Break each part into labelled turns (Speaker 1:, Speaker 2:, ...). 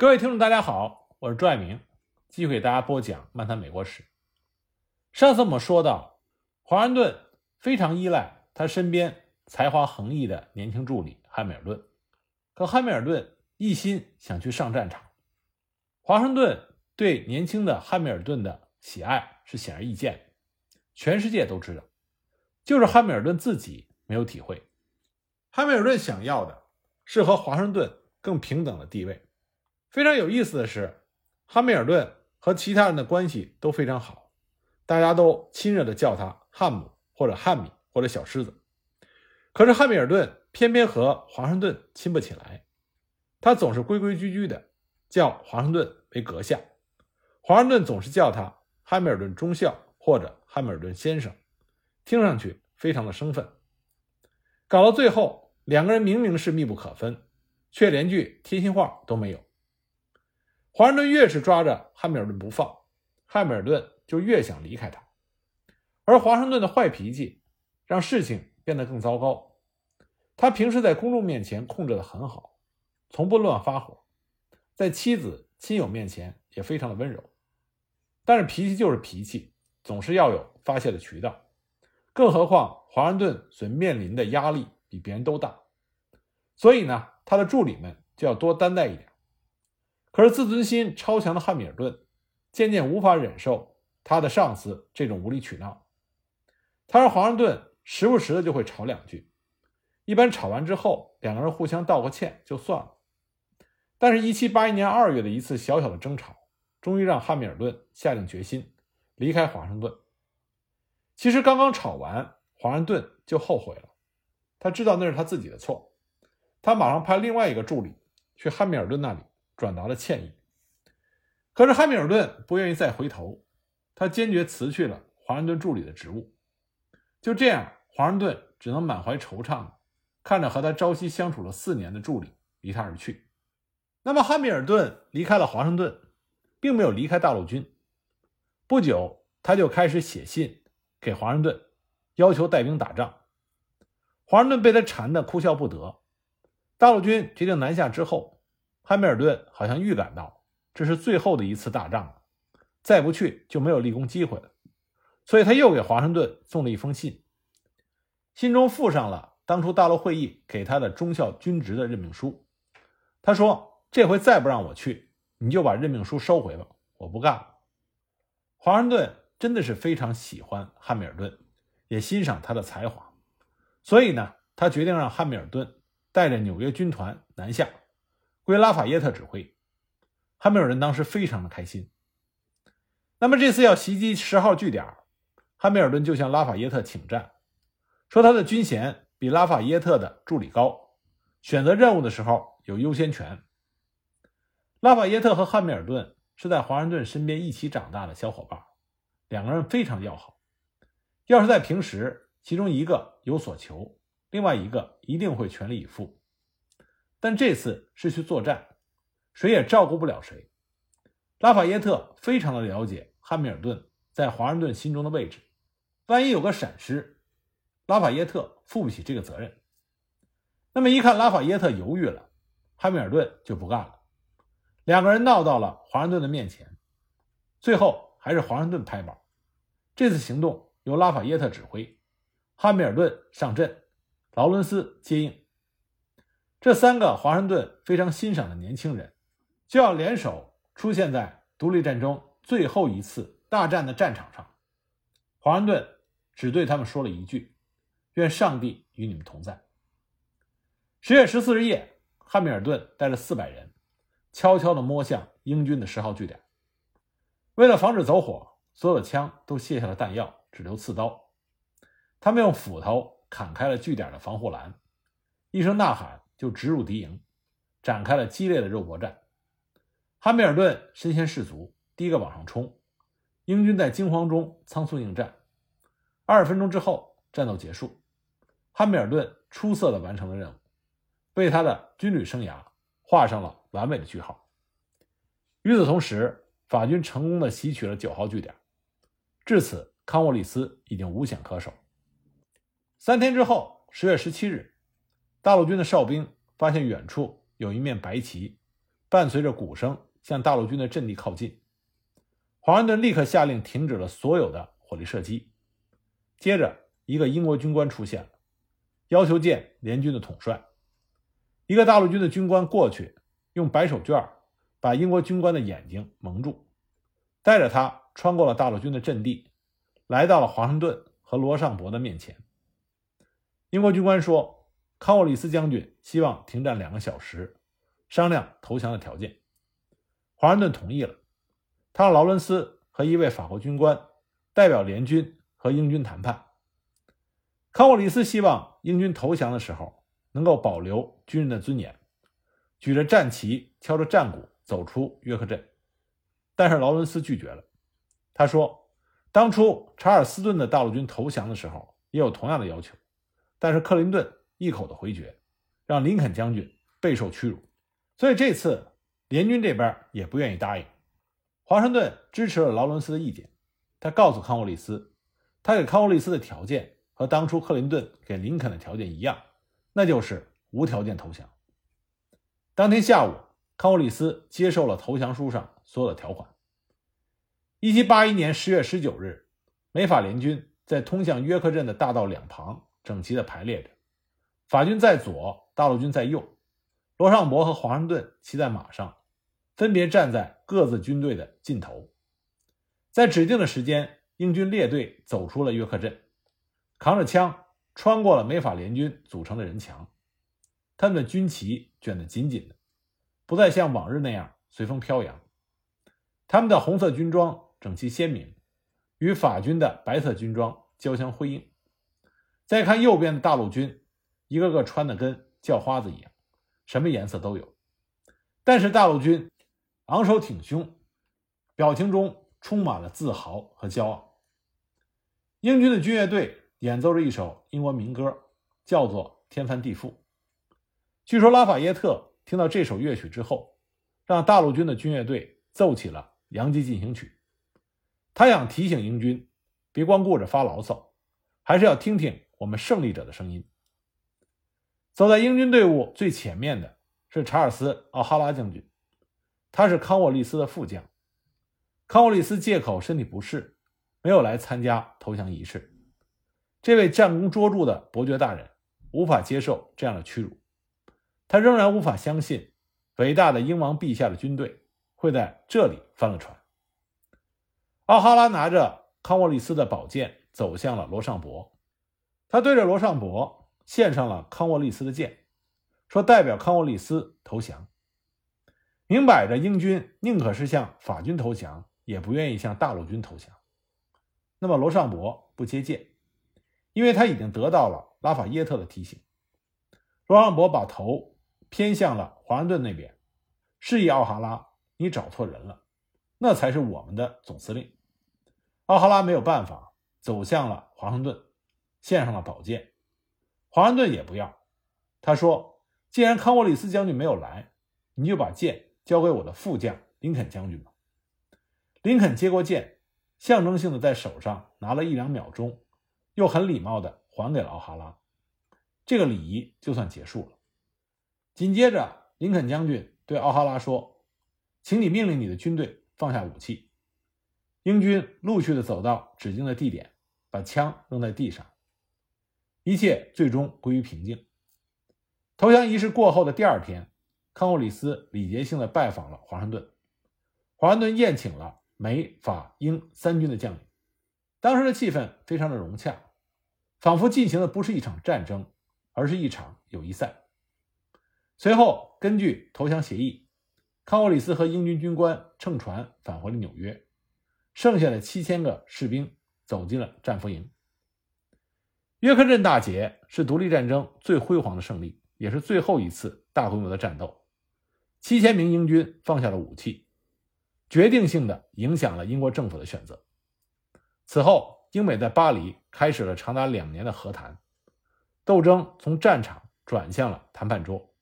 Speaker 1: 各位听众，大家好，我是朱爱明，继续给大家播讲《漫谈美国史》。上次我们说到，华盛顿非常依赖他身边才华横溢的年轻助理汉密尔顿，可汉密尔顿一心想去上战场。华盛顿对年轻的汉密尔顿的喜爱是显而易见的，全世界都知道，就是汉密尔顿自己没有体会。汉密尔顿想要的是和华盛顿更平等的地位。非常有意思的是，汉密尔顿和其他人的关系都非常好，大家都亲热的叫他汉姆或者汉米或者小狮子。可是汉密尔顿偏偏和华盛顿亲不起来，他总是规规矩矩的叫华盛顿为阁下，华盛顿总是叫他汉密尔顿中校或者汉密尔顿先生，听上去非常的生分。搞到最后，两个人明明是密不可分，却连句贴心话都没有。华盛顿越是抓着汉密尔顿不放，汉密尔顿就越想离开他。而华盛顿的坏脾气让事情变得更糟糕。他平时在公众面前控制得很好，从不乱发火，在妻子、亲友面前也非常的温柔。但是脾气就是脾气，总是要有发泄的渠道。更何况华盛顿所面临的压力比别人都大，所以呢，他的助理们就要多担待一点。可是自尊心超强的汉密尔顿渐渐无法忍受他的上司这种无理取闹，他和华盛顿时不时的就会吵两句，一般吵完之后两个人互相道个歉就算了。但是1781年2月的一次小小的争吵，终于让汉密尔顿下定决心离开华盛顿。其实刚刚吵完，华盛顿就后悔了，他知道那是他自己的错，他马上派另外一个助理去汉密尔顿那里。转达了歉意，可是汉密尔顿不愿意再回头，他坚决辞去了华盛顿助理的职务。就这样，华盛顿只能满怀惆怅，看着和他朝夕相处了四年的助理离他而去。那么，汉密尔顿离开了华盛顿，并没有离开大陆军。不久，他就开始写信给华盛顿，要求带兵打仗。华盛顿被他缠得哭笑不得。大陆军决定南下之后。汉密尔顿好像预感到这是最后的一次大仗了，再不去就没有立功机会了，所以他又给华盛顿送了一封信，信中附上了当初大陆会议给他的中校军职的任命书。他说：“这回再不让我去，你就把任命书收回吧，我不干了。”华盛顿真的是非常喜欢汉密尔顿，也欣赏他的才华，所以呢，他决定让汉密尔顿带着纽约军团南下。归拉法耶特指挥，汉密尔顿当时非常的开心。那么这次要袭击十号据点，汉密尔顿就向拉法耶特请战，说他的军衔比拉法耶特的助理高，选择任务的时候有优先权。拉法耶特和汉密尔顿是在华盛顿身边一起长大的小伙伴，两个人非常要好。要是在平时，其中一个有所求，另外一个一定会全力以赴。但这次是去作战，谁也照顾不了谁。拉法耶特非常的了解汉密尔顿在华盛顿心中的位置，万一有个闪失，拉法耶特负不起这个责任。那么一看拉法耶特犹豫了，汉密尔顿就不干了。两个人闹到了华盛顿的面前，最后还是华盛顿拍板。这次行动由拉法耶特指挥，汉密尔顿上阵，劳伦斯接应。这三个华盛顿非常欣赏的年轻人，就要联手出现在独立战争最后一次大战的战场上。华盛顿只对他们说了一句：“愿上帝与你们同在。”十月十四日夜，汉密尔顿带着四百人，悄悄地摸向英军的十号据点。为了防止走火，所有的枪都卸下了弹药，只留刺刀。他们用斧头砍开了据点的防护栏，一声呐喊。就直入敌营，展开了激烈的肉搏战。汉密尔顿身先士卒，第一个往上冲。英军在惊慌中仓促应战。二十分钟之后，战斗结束。汉密尔顿出色的完成了任务，为他的军旅生涯画上了完美的句号。与此同时，法军成功的袭取了九号据点。至此，康沃利斯已经无险可守。三天之后，十月十七日。大陆军的哨兵发现远处有一面白旗，伴随着鼓声向大陆军的阵地靠近。华盛顿立刻下令停止了所有的火力射击。接着，一个英国军官出现了，要求见联军的统帅。一个大陆军的军官过去，用白手绢把英国军官的眼睛蒙住，带着他穿过了大陆军的阵地，来到了华盛顿和罗尚博的面前。英国军官说：“康沃里斯将军希望停战两个小时，商量投降的条件。”华盛顿同意了，他让劳伦斯和一位法国军官代表联军。和英军谈判，康沃里斯希望英军投降的时候能够保留军人的尊严，举着战旗，敲着战鼓走出约克镇。但是劳伦斯拒绝了。他说：“当初查尔斯顿的大陆军投降的时候也有同样的要求，但是克林顿一口的回绝，让林肯将军备受屈辱。所以这次联军这边也不愿意答应。”华盛顿支持了劳伦斯的意见，他告诉康沃利斯。他给康沃利斯的条件和当初克林顿给林肯的条件一样，那就是无条件投降。当天下午，康沃利斯接受了投降书上所有的条款。一七八一年十月十九日，美法联军在通向约克镇的大道两旁整齐地排列着，法军在左，大陆军在右，罗尚博和华盛顿骑在马上，分别站在各自军队的尽头，在指定的时间。英军列队走出了约克镇，扛着枪穿过了美法联军组成的人墙，他们的军旗卷得紧紧的，不再像往日那样随风飘扬。他们的红色军装整齐鲜明，与法军的白色军装交相辉映。再看右边的大陆军，一个个穿的跟叫花子一样，什么颜色都有。但是大陆军昂首挺胸，表情中充满了自豪和骄傲。英军的军乐队演奏着一首英国民歌，叫做《天翻地覆》。据说拉法耶特听到这首乐曲之后，让大陆军的军乐队奏起了《洋基进行曲》。他想提醒英军，别光顾着发牢骚，还是要听听我们胜利者的声音。走在英军队伍最前面的是查尔斯·奥哈拉将军，他是康沃利斯的副将。康沃利斯借口身体不适。没有来参加投降仪式，这位战功卓著的伯爵大人无法接受这样的屈辱，他仍然无法相信伟大的英王陛下的军队会在这里翻了船。奥哈拉拿着康沃利斯的宝剑走向了罗尚博，他对着罗尚博献上了康沃利斯的剑，说代表康沃利斯投降。明摆着，英军宁可是向法军投降，也不愿意向大陆军投降。那么罗尚博不接剑，因为他已经得到了拉法耶特的提醒。罗尚博把头偏向了华盛顿那边，示意奥哈拉：“你找错人了，那才是我们的总司令。”奥哈拉没有办法，走向了华盛顿，献上了宝剑。华盛顿也不要，他说：“既然康沃利斯将军没有来，你就把剑交给我的副将林肯将军吧。”林肯接过剑。象征性的在手上拿了一两秒钟，又很礼貌的还给了奥哈拉，这个礼仪就算结束了。紧接着，林肯将军对奥哈拉说：“请你命令你的军队放下武器。”英军陆续的走到指定的地点，把枪扔在地上，一切最终归于平静。投降仪式过后的第二天，康沃里斯礼节性的拜访了华盛顿，华盛顿宴请了。美法英三军的将领，当时的气氛非常的融洽，仿佛进行的不是一场战争，而是一场友谊赛。随后，根据投降协议，康沃里斯和英军军官乘船返回了纽约，剩下的七千个士兵走进了战俘营。约克镇大捷是独立战争最辉煌的胜利，也是最后一次大规模的战斗。七千名英军放下了武器。决定性的影响了英国政府的选择。此后，英美在巴黎开始了长达两年的和谈，斗争从战场转向了谈判桌。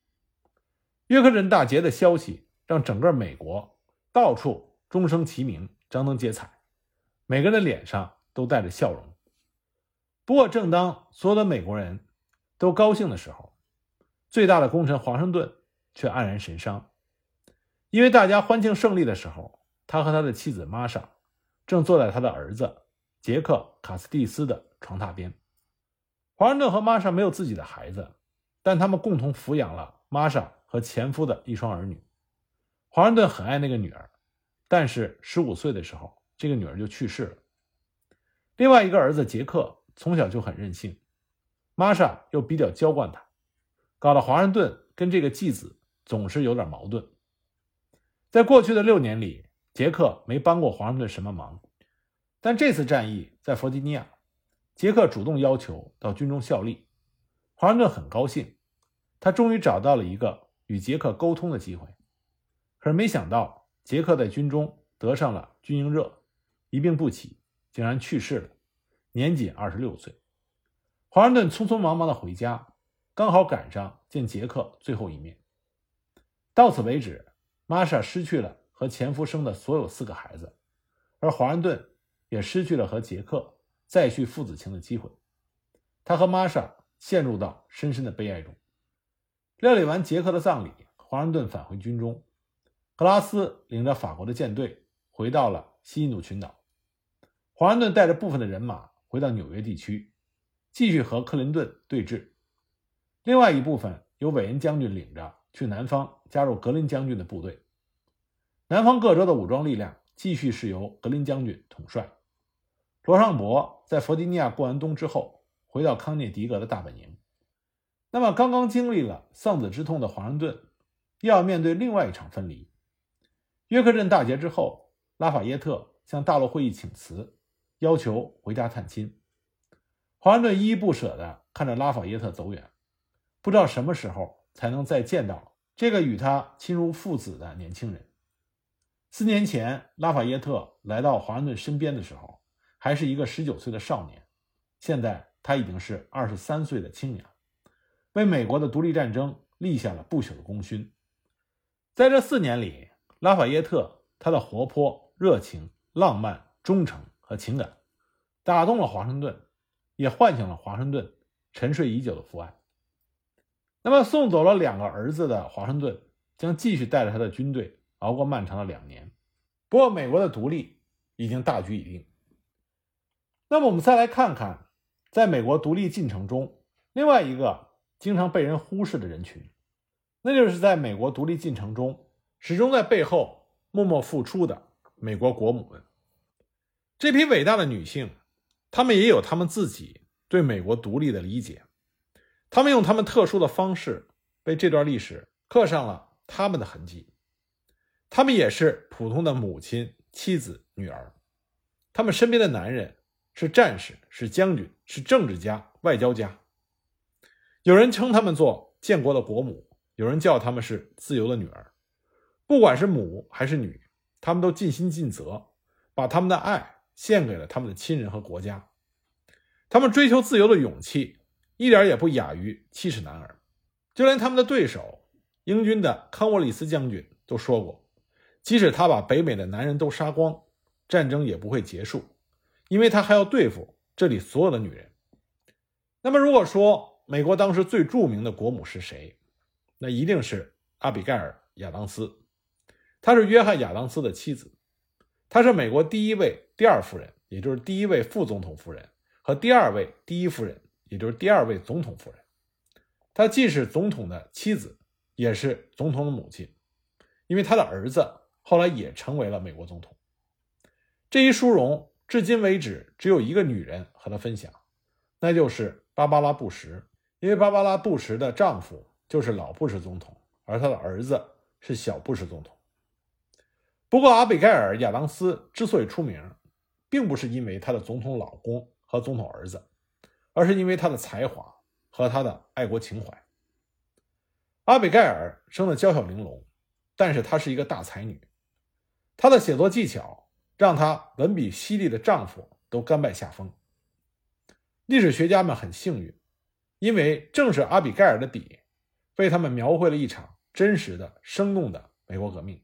Speaker 1: 约克镇大捷的消息让整个美国到处钟声齐鸣，张灯结彩，每个人的脸上都带着笑容。不过，正当所有的美国人都高兴的时候，最大的功臣华盛顿却黯然神伤。因为大家欢庆胜利的时候，他和他的妻子玛莎正坐在他的儿子杰克·卡斯蒂斯的床榻边。华盛顿和玛莎没有自己的孩子，但他们共同抚养了玛莎和前夫的一双儿女。华盛顿很爱那个女儿，但是十五岁的时候，这个女儿就去世了。另外一个儿子杰克从小就很任性，玛莎又比较娇惯他，搞得华盛顿跟这个继子总是有点矛盾。在过去的六年里，杰克没帮过华盛顿什么忙，但这次战役在弗吉尼亚，杰克主动要求到军中效力，华盛顿很高兴，他终于找到了一个与杰克沟通的机会。可是没想到，杰克在军中得上了军营热，一病不起，竟然去世了，年仅二十六岁。华盛顿匆匆忙忙的回家，刚好赶上见杰克最后一面。到此为止，玛莎失去了。和前夫生的所有四个孩子，而华盛顿也失去了和杰克再续父子情的机会。他和玛莎陷入到深深的悲哀中。料理完杰克的葬礼，华盛顿返回军中。格拉斯领着法国的舰队回到了西印度群岛。华盛顿带着部分的人马回到纽约地区，继续和克林顿对峙。另外一部分由韦恩将军领着去南方加入格林将军的部队。南方各州的武装力量继续是由格林将军统帅。罗尚博在弗吉尼亚过完冬之后，回到康涅狄格的大本营。那么，刚刚经历了丧子之痛的华盛顿，又要面对另外一场分离。约克镇大捷之后，拉法耶特向大陆会议请辞，要求回家探亲。华盛顿依依不舍地看着拉法耶特走远，不知道什么时候才能再见到这个与他亲如父子的年轻人。四年前，拉法耶特来到华盛顿身边的时候，还是一个十九岁的少年。现在他已经是二十三岁的青年，为美国的独立战争立下了不朽的功勋。在这四年里，拉法耶特他的活泼、热情、浪漫、忠诚和情感，打动了华盛顿，也唤醒了华盛顿沉睡已久的父爱。那么，送走了两个儿子的华盛顿，将继续带着他的军队。熬过漫长的两年，不过美国的独立已经大局已定。那么我们再来看看，在美国独立进程中，另外一个经常被人忽视的人群，那就是在美国独立进程中始终在背后默默付出的美国国母们。这批伟大的女性，她们也有她们自己对美国独立的理解，她们用她们特殊的方式为这段历史刻上了她们的痕迹。他们也是普通的母亲、妻子、女儿，他们身边的男人是战士、是将军、是政治家、外交家。有人称他们做建国的国母，有人叫他们是自由的女儿。不管是母还是女，他们都尽心尽责，把他们的爱献给了他们的亲人和国家。他们追求自由的勇气，一点也不亚于七尺男儿。就连他们的对手英军的康沃里斯将军都说过。即使他把北美的男人都杀光，战争也不会结束，因为他还要对付这里所有的女人。那么，如果说美国当时最著名的国母是谁，那一定是阿比盖尔·亚当斯。她是约翰·亚当斯的妻子，她是美国第一位第二夫人，也就是第一位副总统夫人，和第二位第一夫人，也就是第二位总统夫人。她既是总统的妻子，也是总统的母亲，因为她的儿子。后来也成为了美国总统。这一殊荣至今为止只有一个女人和他分享，那就是芭芭拉·布什。因为芭芭拉·布什的丈夫就是老布什总统，而她的儿子是小布什总统。不过，阿比盖尔·亚当斯之所以出名，并不是因为她的总统老公和总统儿子，而是因为她的才华和她的爱国情怀。阿比盖尔生得娇小玲珑，但是她是一个大才女。她的写作技巧让她文笔犀利的丈夫都甘拜下风。历史学家们很幸运，因为正是阿比盖尔的笔，为他们描绘了一场真实的、生动的美国革命。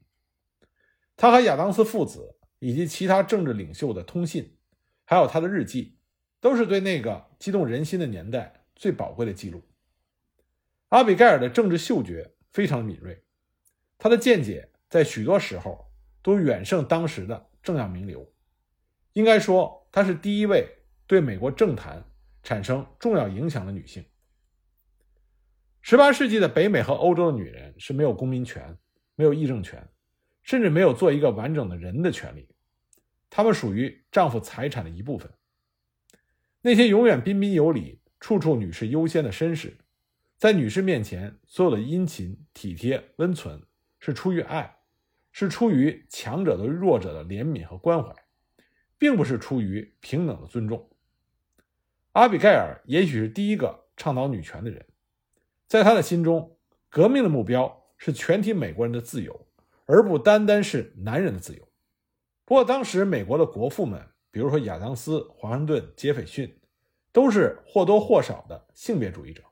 Speaker 1: 他和亚当斯父子以及其他政治领袖的通信，还有他的日记，都是对那个激动人心的年代最宝贵的记录。阿比盖尔的政治嗅觉非常敏锐，他的见解。在许多时候都远胜当时的政要名流。应该说，她是第一位对美国政坛产生重要影响的女性。十八世纪的北美和欧洲的女人是没有公民权、没有议政权，甚至没有做一个完整的人的权利。她们属于丈夫财产的一部分。那些永远彬彬有礼、处处女士优先的绅士，在女士面前所有的殷勤、体贴、温存，是出于爱，是出于强者对弱者的怜悯和关怀，并不是出于平等的尊重。阿比盖尔也许是第一个倡导女权的人，在他的心中，革命的目标是全体美国人的自由，而不单单是男人的自由。不过，当时美国的国父们。比如说，亚当斯、华盛顿、杰斐逊，都是或多或少的性别主义者。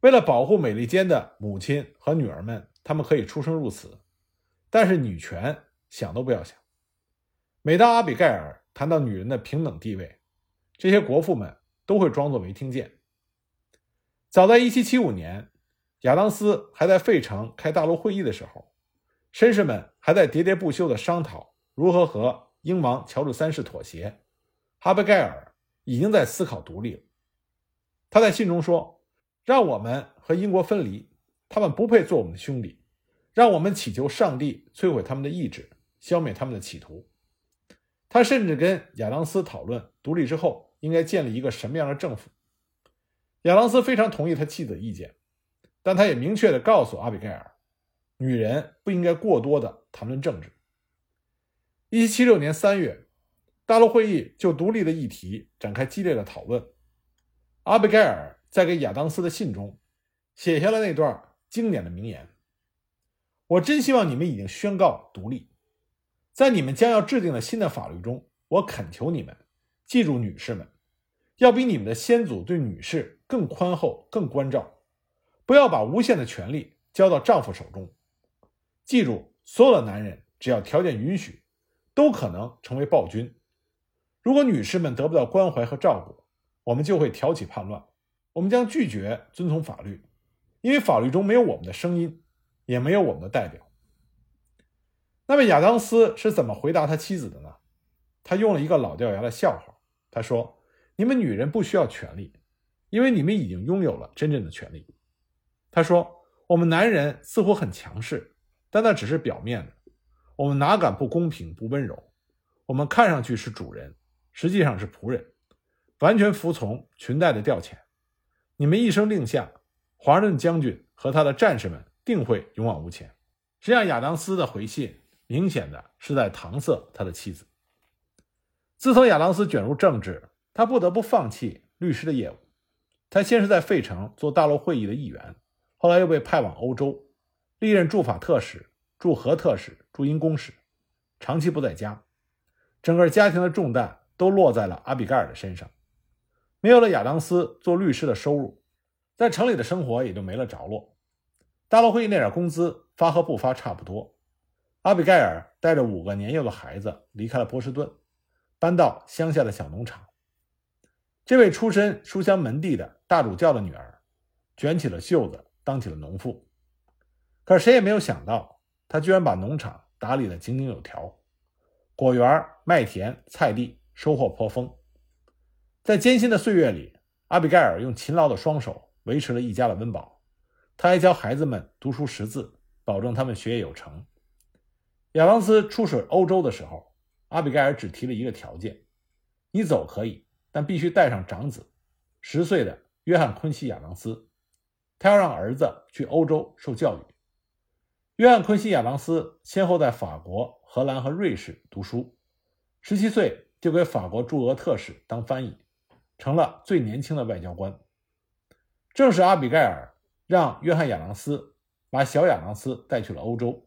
Speaker 1: 为了保护美利坚的母亲和女儿们，他们可以出生入死，但是女权想都不要想。每当阿比盖尔谈到女人的平等地位，这些国父们都会装作没听见。早在1775年，亚当斯还在费城开大陆会议的时候，绅士们还在喋喋不休地商讨如何和。英王乔治三世妥协，哈贝盖尔已经在思考独立了。他在信中说：“让我们和英国分离，他们不配做我们的兄弟。让我们祈求上帝摧毁他们的意志，消灭他们的企图。”他甚至跟亚当斯讨论独立之后应该建立一个什么样的政府。亚当斯非常同意他妻子的意见，但他也明确地告诉阿比盖尔，女人不应该过多的谈论政治。一七七六年三月，大陆会议就独立的议题展开激烈的讨论。阿比盖尔在给亚当斯的信中写下了那段经典的名言：“我真希望你们已经宣告独立，在你们将要制定的新的法律中，我恳求你们记住，女士们要比你们的先祖对女士更宽厚、更关照，不要把无限的权利交到丈夫手中。记住，所有的男人只要条件允许。”都可能成为暴君。如果女士们得不到关怀和照顾，我们就会挑起叛乱。我们将拒绝遵从法律，因为法律中没有我们的声音，也没有我们的代表。那么亚当斯是怎么回答他妻子的呢？他用了一个老掉牙的笑话。他说：“你们女人不需要权利，因为你们已经拥有了真正的权利。”他说：“我们男人似乎很强势，但那只是表面的。”我们哪敢不公平、不温柔？我们看上去是主人，实际上是仆人，完全服从裙带的调遣。你们一声令下，华盛顿将军和他的战士们定会勇往无前。实际上，亚当斯的回信明显的是在搪塞他的妻子。自从亚当斯卷入政治，他不得不放弃律师的业务。他先是在费城做大陆会议的议员，后来又被派往欧洲，历任驻法特使。驻荷特使、驻英公使，长期不在家，整个家庭的重担都落在了阿比盖尔的身上。没有了亚当斯做律师的收入，在城里的生活也就没了着落。大陆会议那点工资发和不发差不多。阿比盖尔带着五个年幼的孩子离开了波士顿，搬到乡下的小农场。这位出身书香门第的大主教的女儿，卷起了袖子，当起了农妇。可是谁也没有想到。他居然把农场打理得井井有条，果园、麦田、菜地收获颇丰。在艰辛的岁月里，阿比盖尔用勤劳的双手维持了一家的温饱。他还教孩子们读书识字，保证他们学业有成。亚当斯出使欧洲的时候，阿比盖尔只提了一个条件：你走可以，但必须带上长子，十岁的约翰·昆西·亚当斯。他要让儿子去欧洲受教育。约翰·昆西·亚当斯先后在法国、荷兰和瑞士读书，十七岁就给法国驻俄特使当翻译，成了最年轻的外交官。正是阿比盖尔让约翰·亚当斯把小亚当斯带去了欧洲，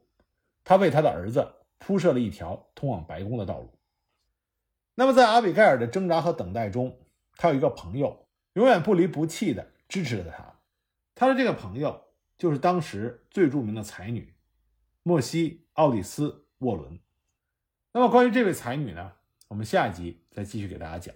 Speaker 1: 他为他的儿子铺设了一条通往白宫的道路。那么，在阿比盖尔的挣扎和等待中，他有一个朋友，永远不离不弃地支持着他。他的这个朋友就是当时最著名的才女。莫西·奥里斯·沃伦。那么，关于这位才女呢？我们下一集再继续给大家讲。